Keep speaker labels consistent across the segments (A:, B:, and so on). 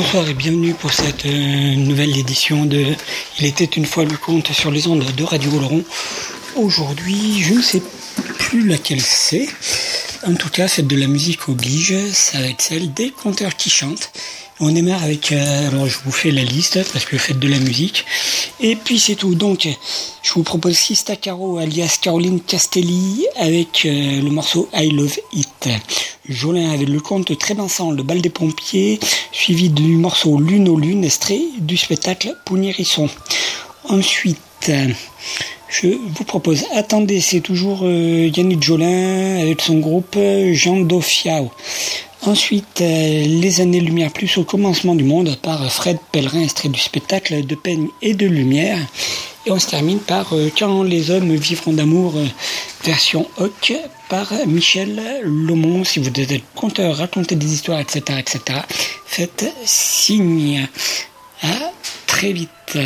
A: Bonsoir et bienvenue pour cette euh, nouvelle édition de Il était une fois le conte sur les ondes de Radio Oloron. Aujourd'hui, je ne sais plus laquelle c'est. En tout cas, faites de la musique oblige, ça va être celle des conteurs qui chantent. On démarre avec, euh, alors je vous fais la liste parce que faites de la musique. Et puis c'est tout. Donc, je vous propose Sista Caro alias Caroline Castelli avec euh, le morceau I Love It. Jolin avec le conte très dansant Le bal des pompiers, suivi du morceau Lune aux lunes, extrait du spectacle Pougnérisson. Ensuite, je vous propose Attendez, c'est toujours euh, Yannick Jolin avec son groupe Jean Dofiao. Ensuite, euh, Les années-lumière plus au commencement du monde par Fred Pellerin, extrait du spectacle de peigne et de lumière. Et on se termine par euh, Quand les hommes vivront d'amour, euh, version Hoc, par Michel Lomont. Si vous êtes conteur, raconter des histoires, etc., etc., faites signe. À très vite.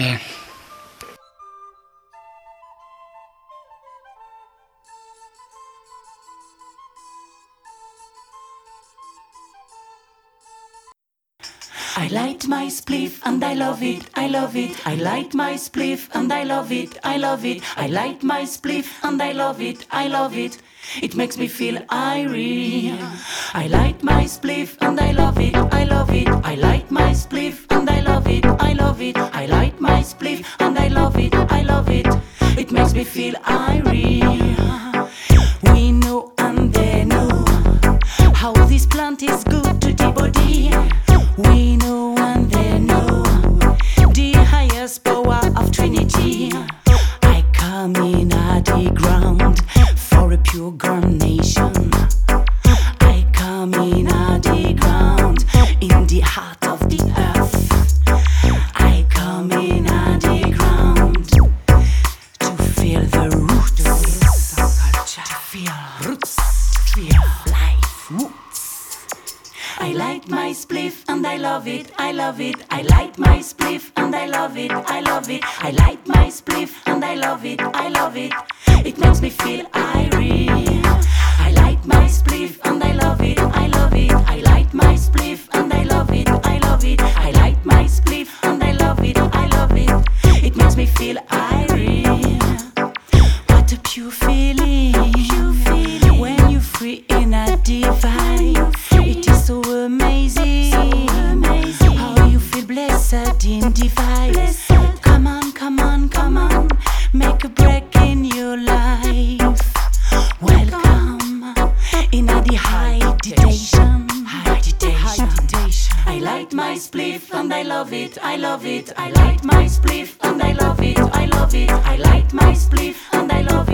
B: My spliff and I love it, I love it. I light my spliff and I love it, I love it. I light my spliff and I love it, I love it. It makes me feel irie. I light my spliff and I love it, I love it. I light my spliff and I love it, I love it. I light my spliff and I love it, I love it. It makes me feel irie. We know and they know how this plant is good to the body. We know love it, I love it. I light my spliff and I love it, I love it. I light my spliff and I love it, I love it. It makes me feel irie. I light my spliff and I love it, I love it. I light my spliff and I love it, I love it. I light my spliff and I love it, I love it. It makes me feel irie. What a pure feeling, I love it, I love it. I light my spliff and I love it, I love it. I light my spliff and I love it,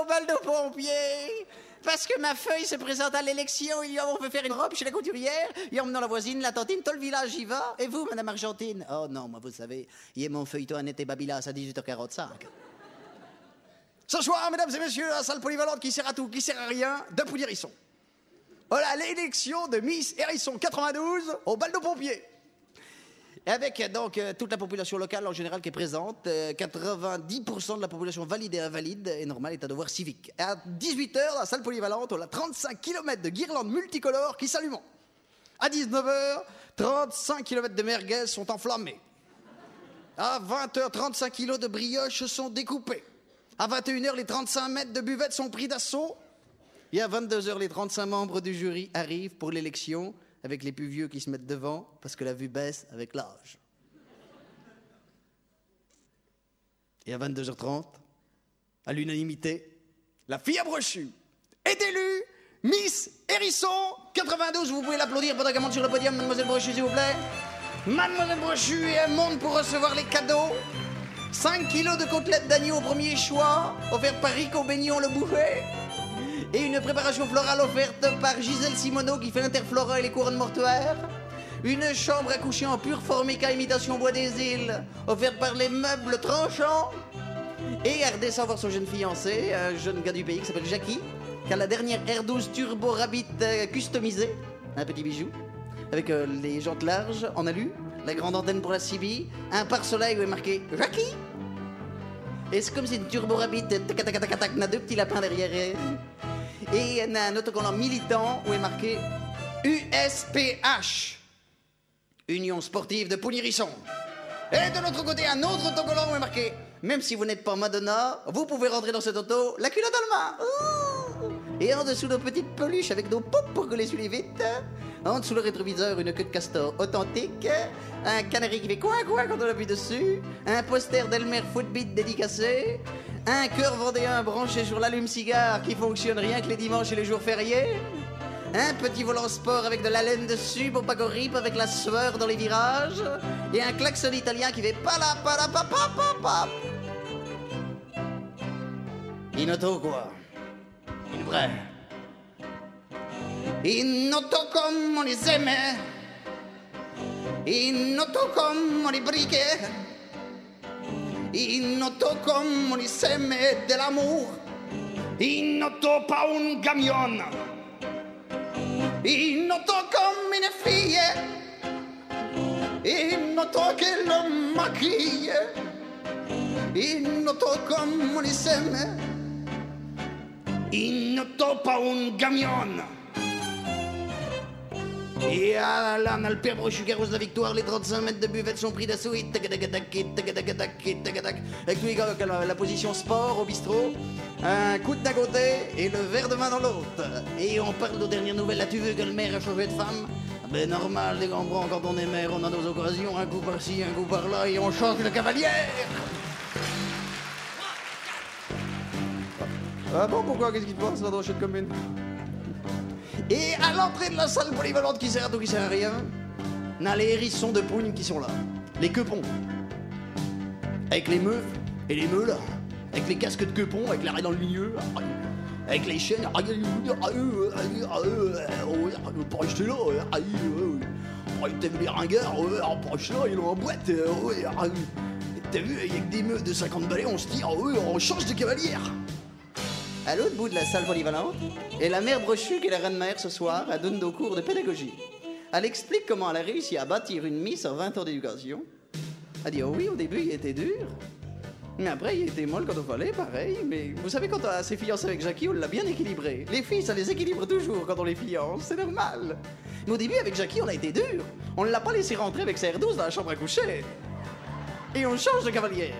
C: au bal de pompiers parce que ma feuille se présente à l'élection, on veut faire une robe chez la couturière, y a dans la voisine, la tantine, tout le village y va. Et vous, Madame Argentine? Oh non, moi vous savez, il y a mon feuilleton à été Babylas à 18h45. Ce soir, mesdames et messieurs, la salle polyvalente qui sert à tout, qui sert à rien, de Pouilly-Hérisson. Voilà l'élection de Miss Hérisson 92 au bal de pompiers. Et avec euh, donc euh, toute la population locale en général qui est présente, euh, 90% de la population valide et invalide est normal est à devoir civique. Et à 18h, dans la salle polyvalente, on a 35 km de guirlandes multicolores qui s'allument. À 19h, 35 km de merguez sont enflammés. À 20h, 35 kg de brioches sont découpés. À 21h, les 35 mètres de buvette sont pris d'assaut. Et à 22h, les 35 membres du jury arrivent pour l'élection avec les plus vieux qui se mettent devant parce que la vue baisse avec l'âge. Et à 22h30, à l'unanimité, la fille à brochu est élue Miss Hérisson 92. Vous pouvez l'applaudir pendant qu'elle monte sur le podium, mademoiselle Brochu, s'il vous plaît. Mademoiselle Brochu et elle monte pour recevoir les cadeaux. 5 kilos de côtelettes d'agneau au premier choix, offert par Rico Beignon le boucher. Et une préparation florale offerte par Gisèle Simoneau qui fait l'interflora et les couronnes mortuaires. Une chambre à coucher en pure formica imitation bois des îles, offerte par les meubles tranchants. Et elle redescend voir son jeune fiancé, un jeune gars du pays qui s'appelle Jackie, qui a la dernière R12 Turbo Rabbit euh, customisée, un petit bijou, avec euh, les jantes larges en alu, la grande antenne pour la CB, un pare-soleil où est marqué Jackie. Et c'est comme si une Turbo Rabbit, tac tac tac tac n'a deux petits lapins derrière. Et elle a un autocollant militant où est marqué USPH, Union Sportive de Poulirisson. Et de l'autre côté, un autre autocollant où est marqué Même si vous n'êtes pas Madonna, vous pouvez rentrer dans cette auto, la culotte dans le main. Et en dessous, nos petites peluches avec nos poupes pour sur les vitres. En dessous le rétroviseur, une queue de castor authentique. Un canari qui fait quoi quoi quand on appuie dessus. Un poster d'Elmer Footbeat dédicacé. Un cœur vendéen branché sur l'allume-cigare qui fonctionne rien que les dimanches et les jours fériés. Un petit volant sport avec de la laine dessus pour pas qu'on avec la sueur dans les virages. Et un klaxon italien qui fait pala pala pa pa pa pa. Auto quoi? In vrai. In auto comme on les aimait. Auto comme on les briquait. In auto comme on les aimait de l'amour. In auto pas un camion. In auto comme une fille. In auto che lo maquille. In auto comme on les aimait. In auto pas un camion. Et ah là, on a le père arrose la victoire, les 35 mètres de buvette sont pris d'assaut. la, position sport au bistrot, un coup d'un côté et le verre de main dans l'autre. Et on parle aux dernières nouvelles. As-tu vu que le maire a changé de femme? Ben normal, les grands quand on est maire, on a nos occasions, un coup par-ci, un coup par-là, et on change de cavalière. Ah bon, pourquoi? Qu'est-ce qui te passe là dans chute commune Et à l'entrée de la salle polyvalente qui sert à tout, qui sert à rien, on a les hérissons de pougne qui sont là. Les quepons. Avec les meufs et les meules. Avec les casques de quepons, avec l'arrêt dans le milieu. Avec les chaînes. Pas acheter là. T'as vu les ringards Pas acheter là, ils ont en boîte. T'as vu, il y a que des meufs de 50 balais, on se dit, on change de cavalière. À l'autre bout de la salle polyvalente, et la mère Brochu, qui est la reine mère ce soir, elle donne nos cours de pédagogie. Elle explique comment elle a réussi à bâtir une miss en 20 ans d'éducation. Elle dit, oh oui, au début, il était dur. Mais après, il était molle quand on fallait, pareil. Mais vous savez, quand on s'est fiancé avec Jackie, on l'a bien équilibré. Les filles, ça les équilibre toujours quand on les fiance, c'est normal. Mais au début, avec Jackie, on a été dur. On ne l'a pas laissé rentrer avec sa R12 dans la chambre à coucher. Et on change de cavalière.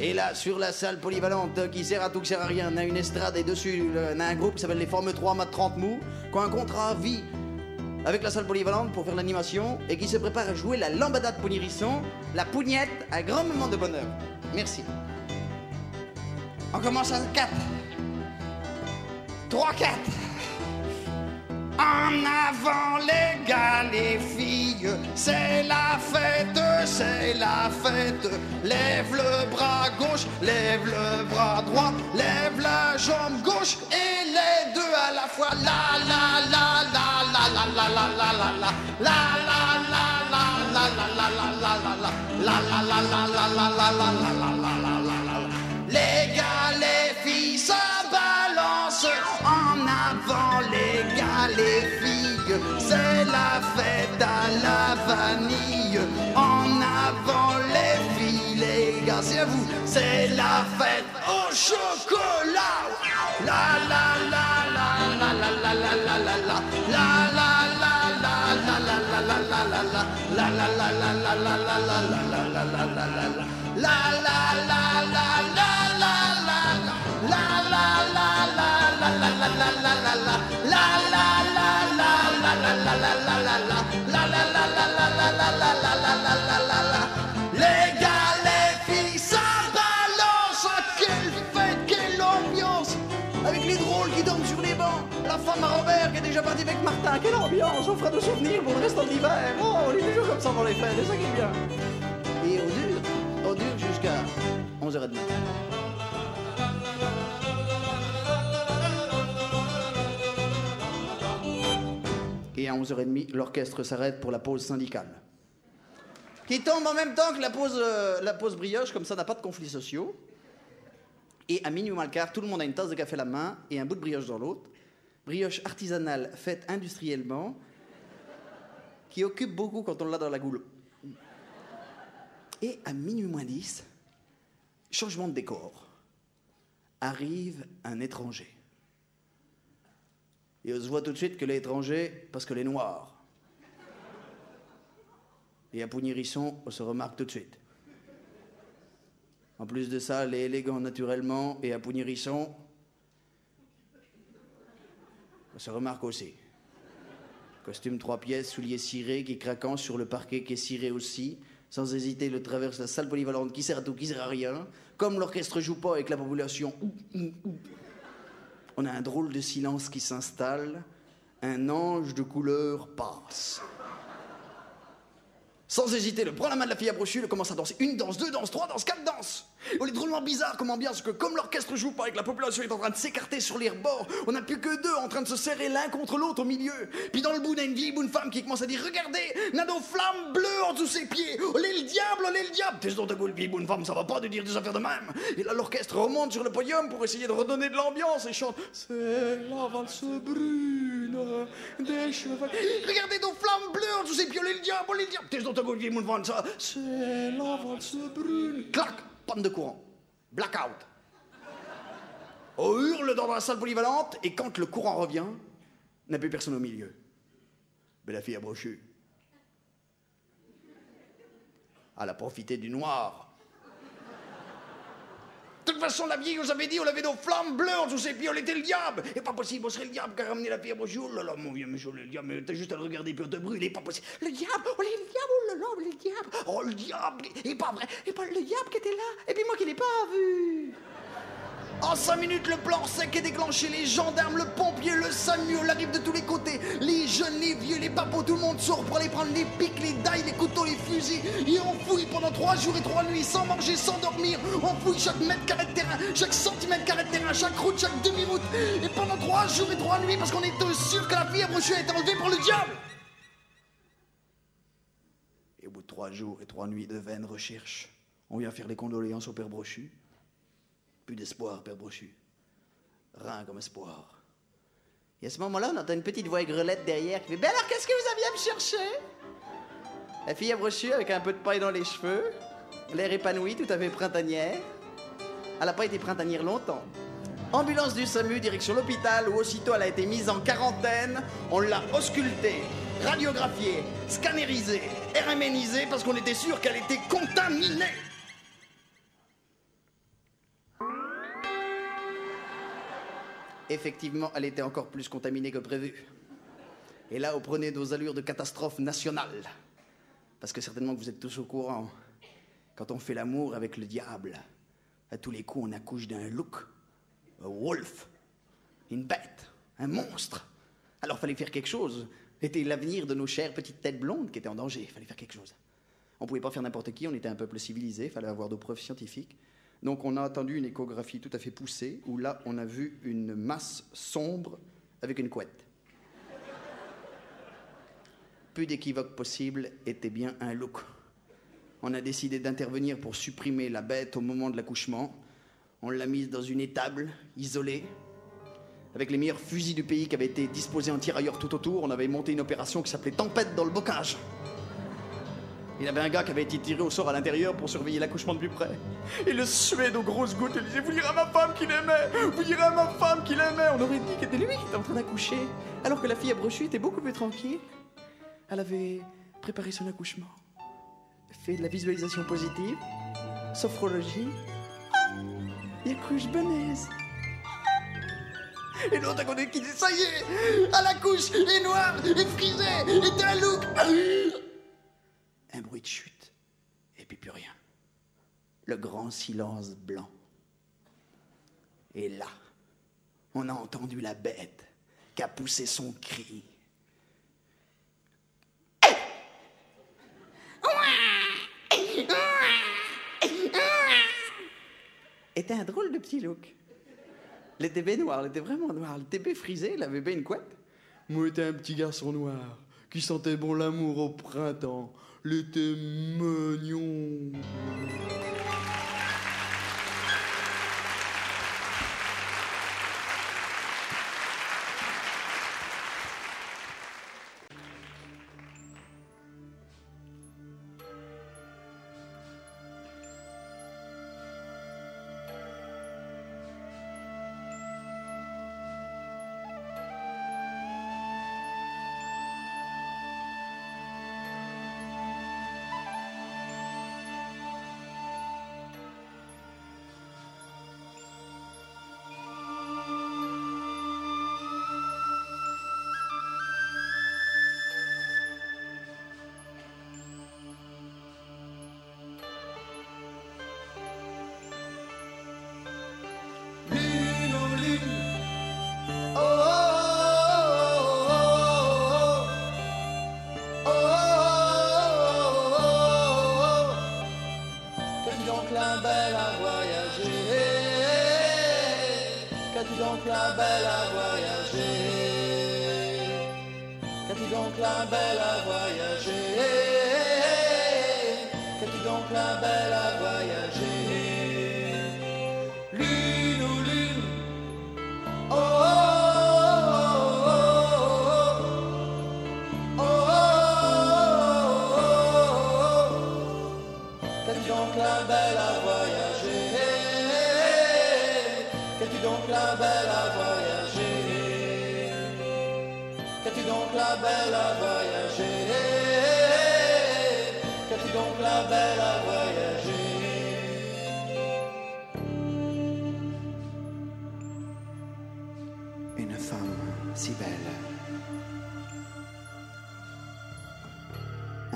C: Et là, sur la salle polyvalente qui sert à tout, qui sert à rien, on a une estrade et dessus, on a un groupe qui s'appelle les Formes 3 Mat 30 Mou, qui a un contrat à vie avec la salle polyvalente pour faire l'animation et qui se prépare à jouer la lambada de Pounirisson, la pougnette, un grand moment de bonheur. Merci. On commence à 4. 3, 4. En avant les gars, les filles, c'est la fête, c'est la fête. Lève le bras gauche, lève le bras droit, lève la jambe gauche et les deux à la fois. La la la la la la la la la la la la la la la la la les filles. C'est la fête à la vanille. En avant les filles, les gars, c'est à vous. C'est la fête au chocolat. La la la la la la la la la la la la la la la la la les gars, les filles, ça balance Quelle fête, quelle ambiance Avec les drôles qui dorment sur les bancs La femme à Robert qui est déjà partie avec Martin Quelle ambiance On fera de souvenirs pour le restant de l'hiver Oh, on est toujours comme ça dans les fêtes, c'est ça qui est bien Et on dure, on dure jusqu'à 11h30 Et à 11h30, l'orchestre s'arrête pour la pause syndicale. Qui tombe en même temps que la pause, euh, brioche, comme ça n'a pas de conflits sociaux. Et à minuit moins le quart, tout le monde a une tasse de café à la main et un bout de brioche dans l'autre. Brioche artisanale faite industriellement, qui occupe beaucoup quand on l'a dans la goule. Et à minuit moins 10, changement de décor. Arrive un étranger. Et on se voit tout de suite que l'étranger, parce que les noirs. Et à Pougnirisson, on se remarque tout de suite. En plus de ça, les élégants naturellement, et à Pougnirisson, on se remarque aussi. Costume trois pièces, souliers cirés qui craquant sur le parquet qui est ciré aussi. Sans hésiter, le traverse la salle polyvalente qui sert à tout, qui sert à rien. Comme l'orchestre joue pas avec la population, on a un drôle de silence qui s'installe. Un ange de couleur passe. Sans hésiter, le prend la main de la fille à brochu, le commence à danser. Une danse, deux danses, trois danses, quatre danses. On est drôlement bizarre comme ambiance que comme l'orchestre joue pas et que la population est en train de s'écarter sur les rebords, on n'a plus que deux en train de se serrer l'un contre l'autre au milieu. Puis dans le bout, on a une vieille bonne femme qui commence à dire Regardez, on a nos flammes bleues en dessous ses pieds. Olé le diable, olé le diable. T'es dans ta gueule, bonne femme, ça va pas de dire des affaires de même. Et là, l'orchestre remonte sur le podium pour essayer de redonner de l'ambiance et chante C'est la valse brune des cheveux. Regardez nos flammes bleues en dessous ses pieds, olé le diable, olé le diable. T'es dans ta gueule, vieille bonne femme, ça. C'est la valse brune. Clac, panne de courant. Blackout. On hurle dans la salle polyvalente et quand le courant revient, n'a plus personne au milieu. Mais la fille a brochu. Elle a profité du noir. Toute façon, la vieille nous avait dit, on avait nos flammes bleues en dessous ses pieds, on était le diable. Et pas possible, on serait le diable qui a ramené la brochu. Oh là là, mon vieux le diable, t'as juste à le regarder puis on te brûle, et pas possible. Le diable, oh le diable, oh là, le diable. Oh le diable, et pas vrai, et pas le diable qui était là, et puis moi qui l'ai pas vu. En cinq minutes, le plan sec est déclenché. Les gendarmes, le pompier, le SAMU, on arrive de tous les côtés. Les jeunes, les vieux, les papos, tout le monde sort pour aller prendre les pics, les dailles, les couteaux, les fusils. Et on fouille pendant trois jours et trois nuits, sans manger, sans dormir. On fouille chaque mètre carré de terrain, chaque centimètre carré de terrain, chaque route, chaque demi-route. Et pendant trois jours et trois nuits, parce qu'on est sûr que la fille à brochu a été enlevée par le diable. Et au bout de trois jours et trois nuits de vaines recherches, on vient faire les condoléances au père Brochu. Plus d'espoir, père Brochu. Rien comme espoir. Et à ce moment-là, on entend une petite voix aigrelette derrière qui fait Ben alors, qu'est-ce que vous aviez à me chercher? La fille à Brochu, avec un peu de paille dans les cheveux, l'air épanoui, tout à fait printanière. Elle n'a pas été printanière longtemps. Ambulance du SAMU, direction l'hôpital, où aussitôt elle a été mise en quarantaine. On l'a auscultée, radiographiée, scannérisée, RMNisée, parce qu'on était sûr qu'elle était contaminée. Effectivement, elle était encore plus contaminée que prévu. Et là, vous prenez nos allures de catastrophe nationale. Parce que certainement que vous êtes tous au courant. Quand on fait l'amour avec le diable, à tous les coups, on accouche d'un look, un wolf, une bête, un monstre. Alors, fallait faire quelque chose. C'était l'avenir de nos chères petites têtes blondes qui étaient en danger. Fallait faire quelque chose. On pouvait pas faire n'importe qui, on était un peuple civilisé, il fallait avoir des preuves scientifiques. Donc on a attendu une échographie tout à fait poussée, où là on a vu une masse sombre avec une couette. Plus d'équivoque possible, était bien un look. On a décidé d'intervenir pour supprimer la bête au moment de l'accouchement. On l'a mise dans une étable, isolée, Avec les meilleurs fusils du pays qui avaient été disposés en tirailleurs tout autour, on avait monté une opération qui s'appelait Tempête dans le bocage. Il avait un gars qui avait été tiré au sort à l'intérieur pour surveiller l'accouchement de plus près. Et le suède aux grosses gouttes, il disait Vous direz à ma femme qu'il aimait Vous direz à ma femme qu'il aimait On aurait dit que c'était lui qui était en train d'accoucher. Alors que la fille à brochu était beaucoup plus tranquille. Elle avait préparé son accouchement, fait de la visualisation positive, sophrologie, et accouche benaise. Et l'autre à côté qui dit Ça y est À la couche, est noire, est frisée, est un look Un bruit de chute, et puis plus rien. Le grand silence blanc. Et là, on a entendu la bête qui a poussé son cri. Était un drôle de petit look. Le TB noir, il était vraiment noir. Le TB frisé, il avait une couette. Moi, était un petit garçon noir qui sentait bon l'amour au printemps. L'été mignon. Donc la belle à voyager Qu'as-tu donc la belle à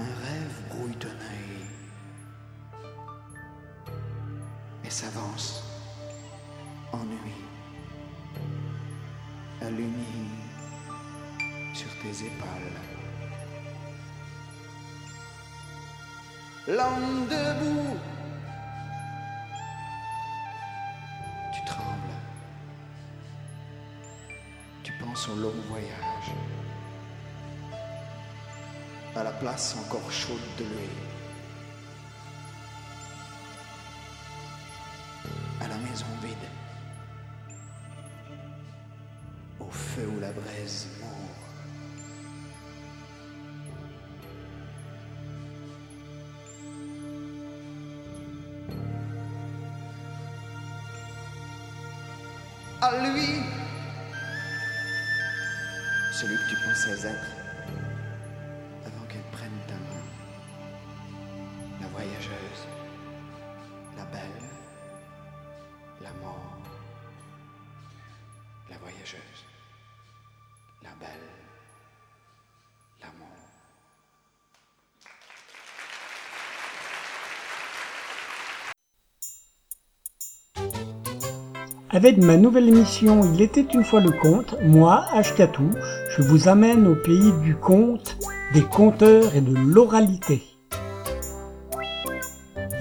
C: Un rêve brouille ton œil. Et s'avance en nuit, allumie sur tes épaules. L'homme debout, tu trembles, tu penses au long voyage, à la place encore chaude de lui. à la maison vide, au feu où la braise mord. À lui, celui que tu pensais être, voyageuse, la belle, la mort, la voyageuse, la belle, la mort.
D: Avec ma nouvelle émission Il était une fois le conte, moi, Ashkatou, je vous amène au pays du conte, des conteurs et de l'oralité.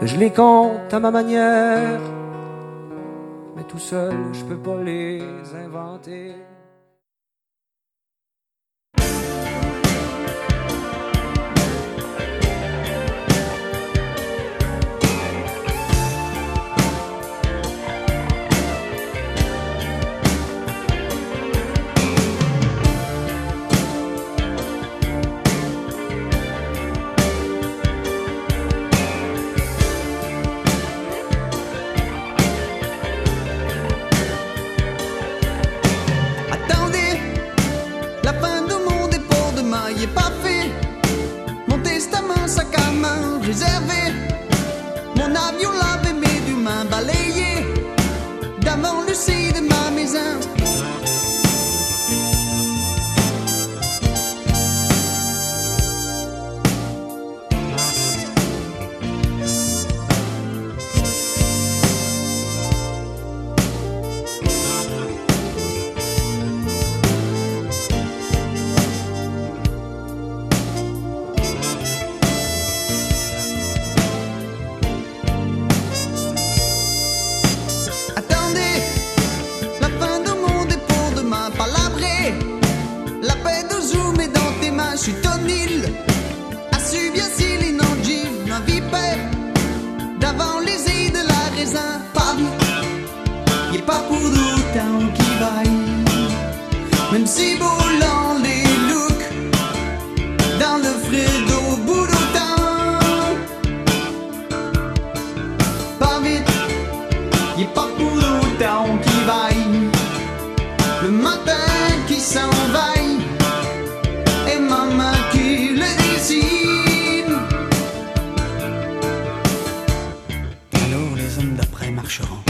E: Je les compte à ma manière, mais tout seul je peux pas les inventer.
F: Même si volant les looks, dans le frais au bout. Pas vite. Il est pas pour qui vaille Le matin qui s'envahit Et maman qui le dessine
G: Alors les hommes d'après marcheront.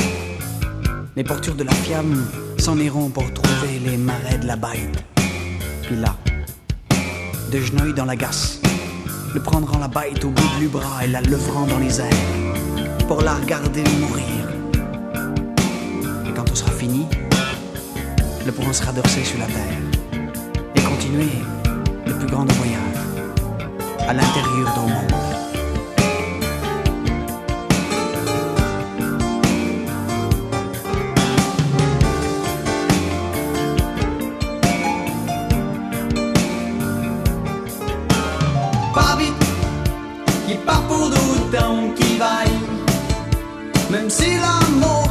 G: Les portures de la fiamme s'en iront pour trouver les marais de la bête. Puis là, de genouilles dans la gasse, le prendront la bête au bout du bras et la leveront dans les airs pour la regarder mourir. Et quand tout sera fini, le pourront sera dorsé sur la terre et continuer le plus grand des voyages à l'intérieur d'un monde.
F: Qui vaille. Même si l'amour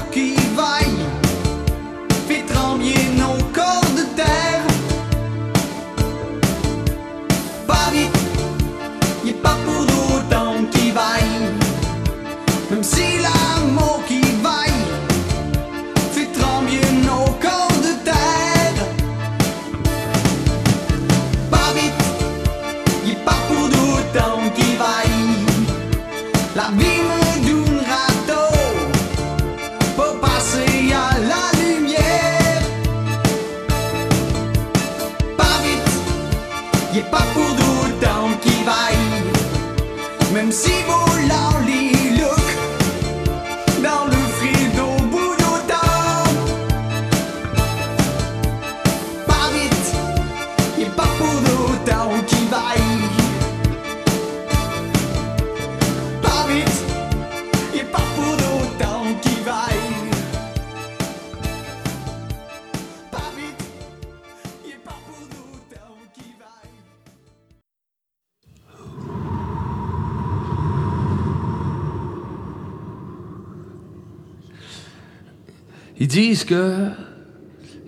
H: Ils disent que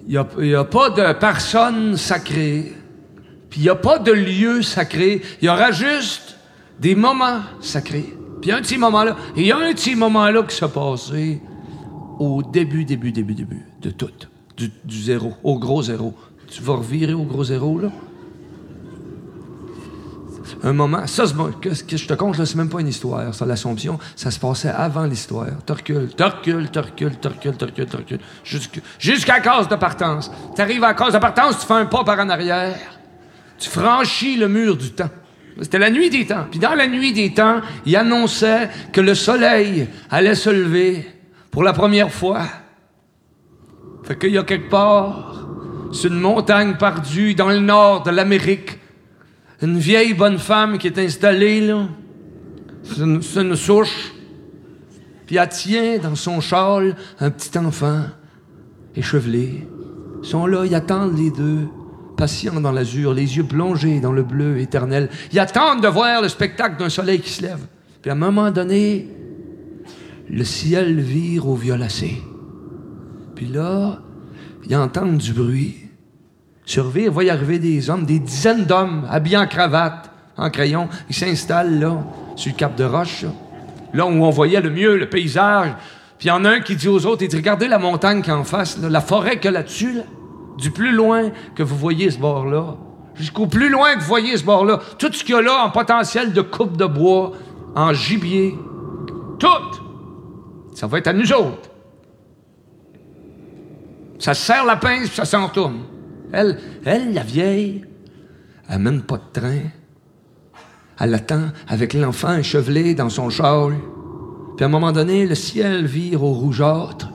H: il n'y a, pas de personne sacrée, puis il n'y a pas de lieu sacré. Il y aura juste des moments sacrés. Puis un petit moment là, il y a un petit moment là qui s'est passé au début, début, début, début de tout. du, du zéro, au gros zéro. Tu vas revirer au gros zéro, là? Un moment, ça, c'est que, je te compte, c'est même pas une histoire, ça, l'Assomption, ça se passait avant l'histoire. Tu recules, tu recules, tu recules, jusqu'à la case de partance. Tu arrives à la case de partance, tu fais un pas par en arrière, tu franchis le mur du temps. C'était la nuit des temps. Puis dans la nuit des temps, il annonçait que le soleil allait se lever pour la première fois. Fait qu'il y a quelque part, sur une montagne perdue dans le nord de l'Amérique, une vieille bonne femme qui est installée là. C'est une, une souche. Puis elle tient dans son châle un petit enfant échevelé. Ils sont là, ils attendent les deux, patients dans l'azur, les yeux plongés dans le bleu éternel. Ils attendent de voir le spectacle d'un soleil qui se lève. Puis à un moment donné, le ciel vire au violacé. Puis là, ils entendent du bruit. Survivre, va y arriver des hommes, des dizaines d'hommes habillés en cravate, en crayon. Ils s'installent là, sur le cap de roche, là, où on voyait le mieux le paysage. Puis il y en a un qui dit aux autres, il dit, regardez la montagne qui est en face, la forêt a là-dessus, là. du plus loin que vous voyez ce bord-là, jusqu'au plus loin que vous voyez ce bord-là, tout ce qu'il y a là en potentiel de coupe de bois, en gibier, tout, ça va être à nous autres. Ça se serre la pince, puis ça s'en retourne. Elle, elle, la vieille, elle mène pas de train. Elle attend avec l'enfant échevelé dans son châle. Puis à un moment donné, le ciel vire au rougeâtre.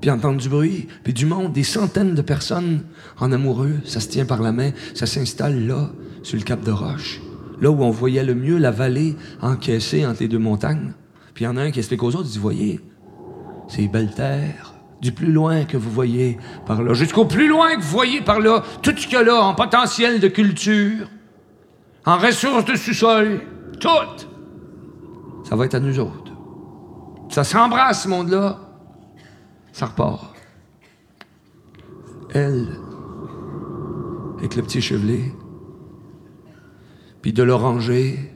H: Puis entend du bruit, puis du monde, des centaines de personnes en amoureux. Ça se tient par la main, ça s'installe là, sur le cap de roche. Là où on voyait le mieux la vallée encaissée entre les deux montagnes. Puis il y en a un qui explique aux autres, il dit, voyez, c'est belle terre. Du plus loin que vous voyez par là, jusqu'au plus loin que vous voyez par là, tout ce qu'il y a là en potentiel de culture, en ressources de sous-sol, tout, ça va être à nous autres. Ça s'embrasse, ce monde-là. Ça repart. Elle, avec le petit chevelet, puis de l'oranger,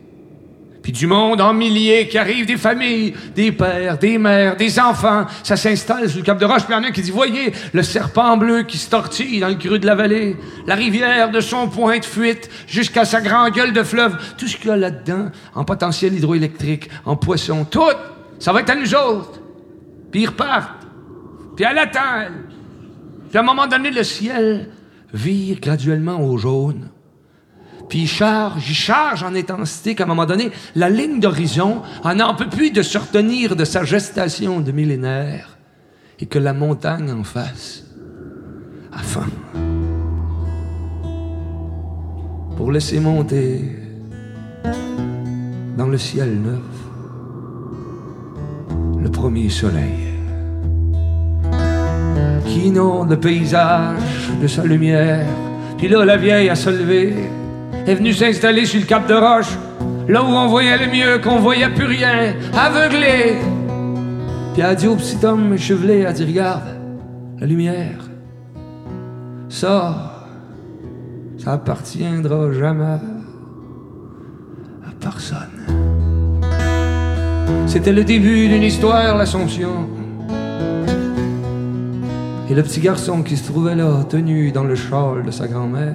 H: puis du monde en milliers qui arrive, des familles, des pères, des mères, des enfants. Ça s'installe sur le cap de roche. Puis il y en a qui dit, voyez, le serpent bleu qui se tortille dans le creux de la vallée, la rivière de son point de fuite jusqu'à sa grande gueule de fleuve, tout ce qu'il y a là-dedans, en potentiel hydroélectrique, en poisson, tout, ça va être à nous autres. Puis ils repartent. Puis elle attend, elle. Puis à un moment donné, le ciel vire graduellement au jaune. Puis il charge, il charge en intensité qu'à un moment donné, la ligne d'horizon en n'en peut plus de se retenir de sa gestation de millénaires et que la montagne en face a faim. Pour laisser monter dans le ciel neuf le premier soleil qui inonde le paysage de sa lumière. Puis là, la vieille a se levé, est venue s'installer sur le cap de roche, là où on voyait le mieux, qu'on voyait plus rien, aveuglé. Puis a dit au petit homme échevelé, a dit, regarde, la lumière, ça, ça appartiendra jamais à personne. C'était le début d'une histoire, l'Assomption. Et le petit garçon qui se trouvait là, tenu dans le châle de sa grand-mère,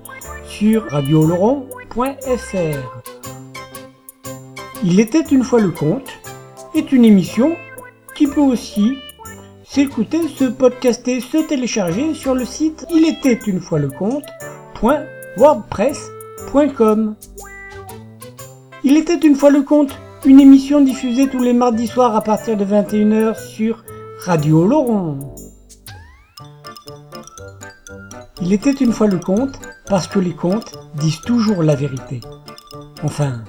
D: sur radioloron.fr. Il était une fois le conte est une émission qui peut aussi s'écouter, se podcaster, se télécharger sur le site il était une fois le conte.wordpress.com. Il était une fois le conte, une émission diffusée tous les mardis soirs à partir de 21h sur Radio Laurent. Il était une fois le conte parce que les contes disent toujours la vérité. Enfin,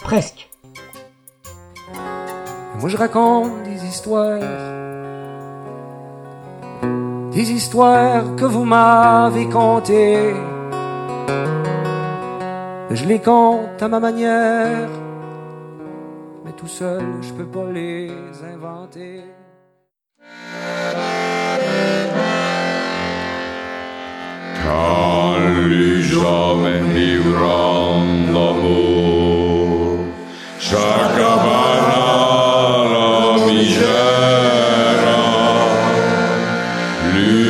D: presque.
E: Moi je raconte des histoires, des histoires que vous m'avez contées. Je les compte à ma manière, mais tout seul je peux pas les inventer.
I: car lui jamais livrant l'amour. Chaque la migère, lui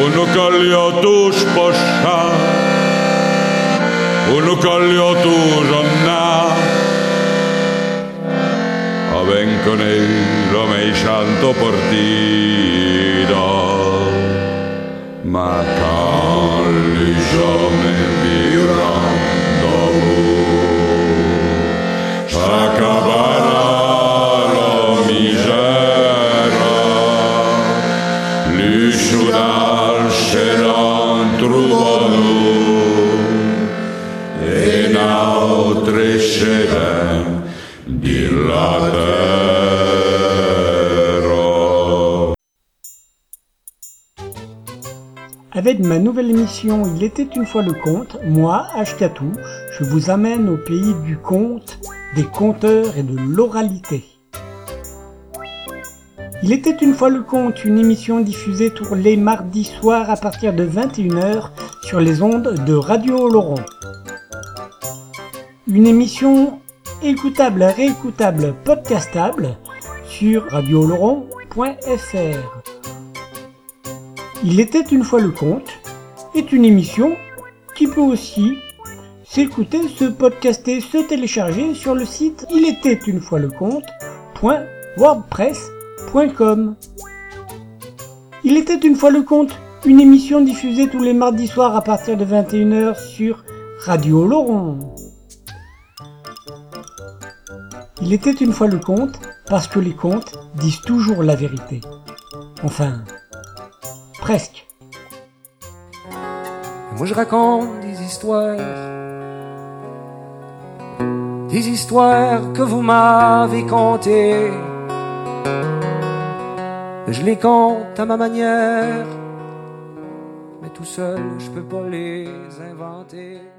I: Bunu kalıyordu boşa Bunu kalıyordu żonna A vengo nero me santo partito Ma calli me virando S'acabava
D: Avec ma nouvelle émission Il était une fois le conte, moi, Ashkatou, je vous amène au pays du conte, des conteurs et de l'oralité. Il était une fois le conte, une émission diffusée tous les mardis soirs à partir de 21h sur les ondes de Radio Laurent. Une émission écoutable, réécoutable, podcastable sur radioloron.fr. Il était une fois le conte est une émission qui peut aussi s'écouter, se podcaster, se télécharger sur le site il était une fois le conte.wordpress.com. Il était une fois le conte, une émission diffusée tous les mardis soirs à partir de 21h sur Radio Laurent. Il était une fois le conte parce que les contes disent toujours la vérité. Enfin, presque.
E: Moi je raconte des histoires, des histoires que vous m'avez contées. Je les compte à ma manière, mais tout seul je peux pas les inventer.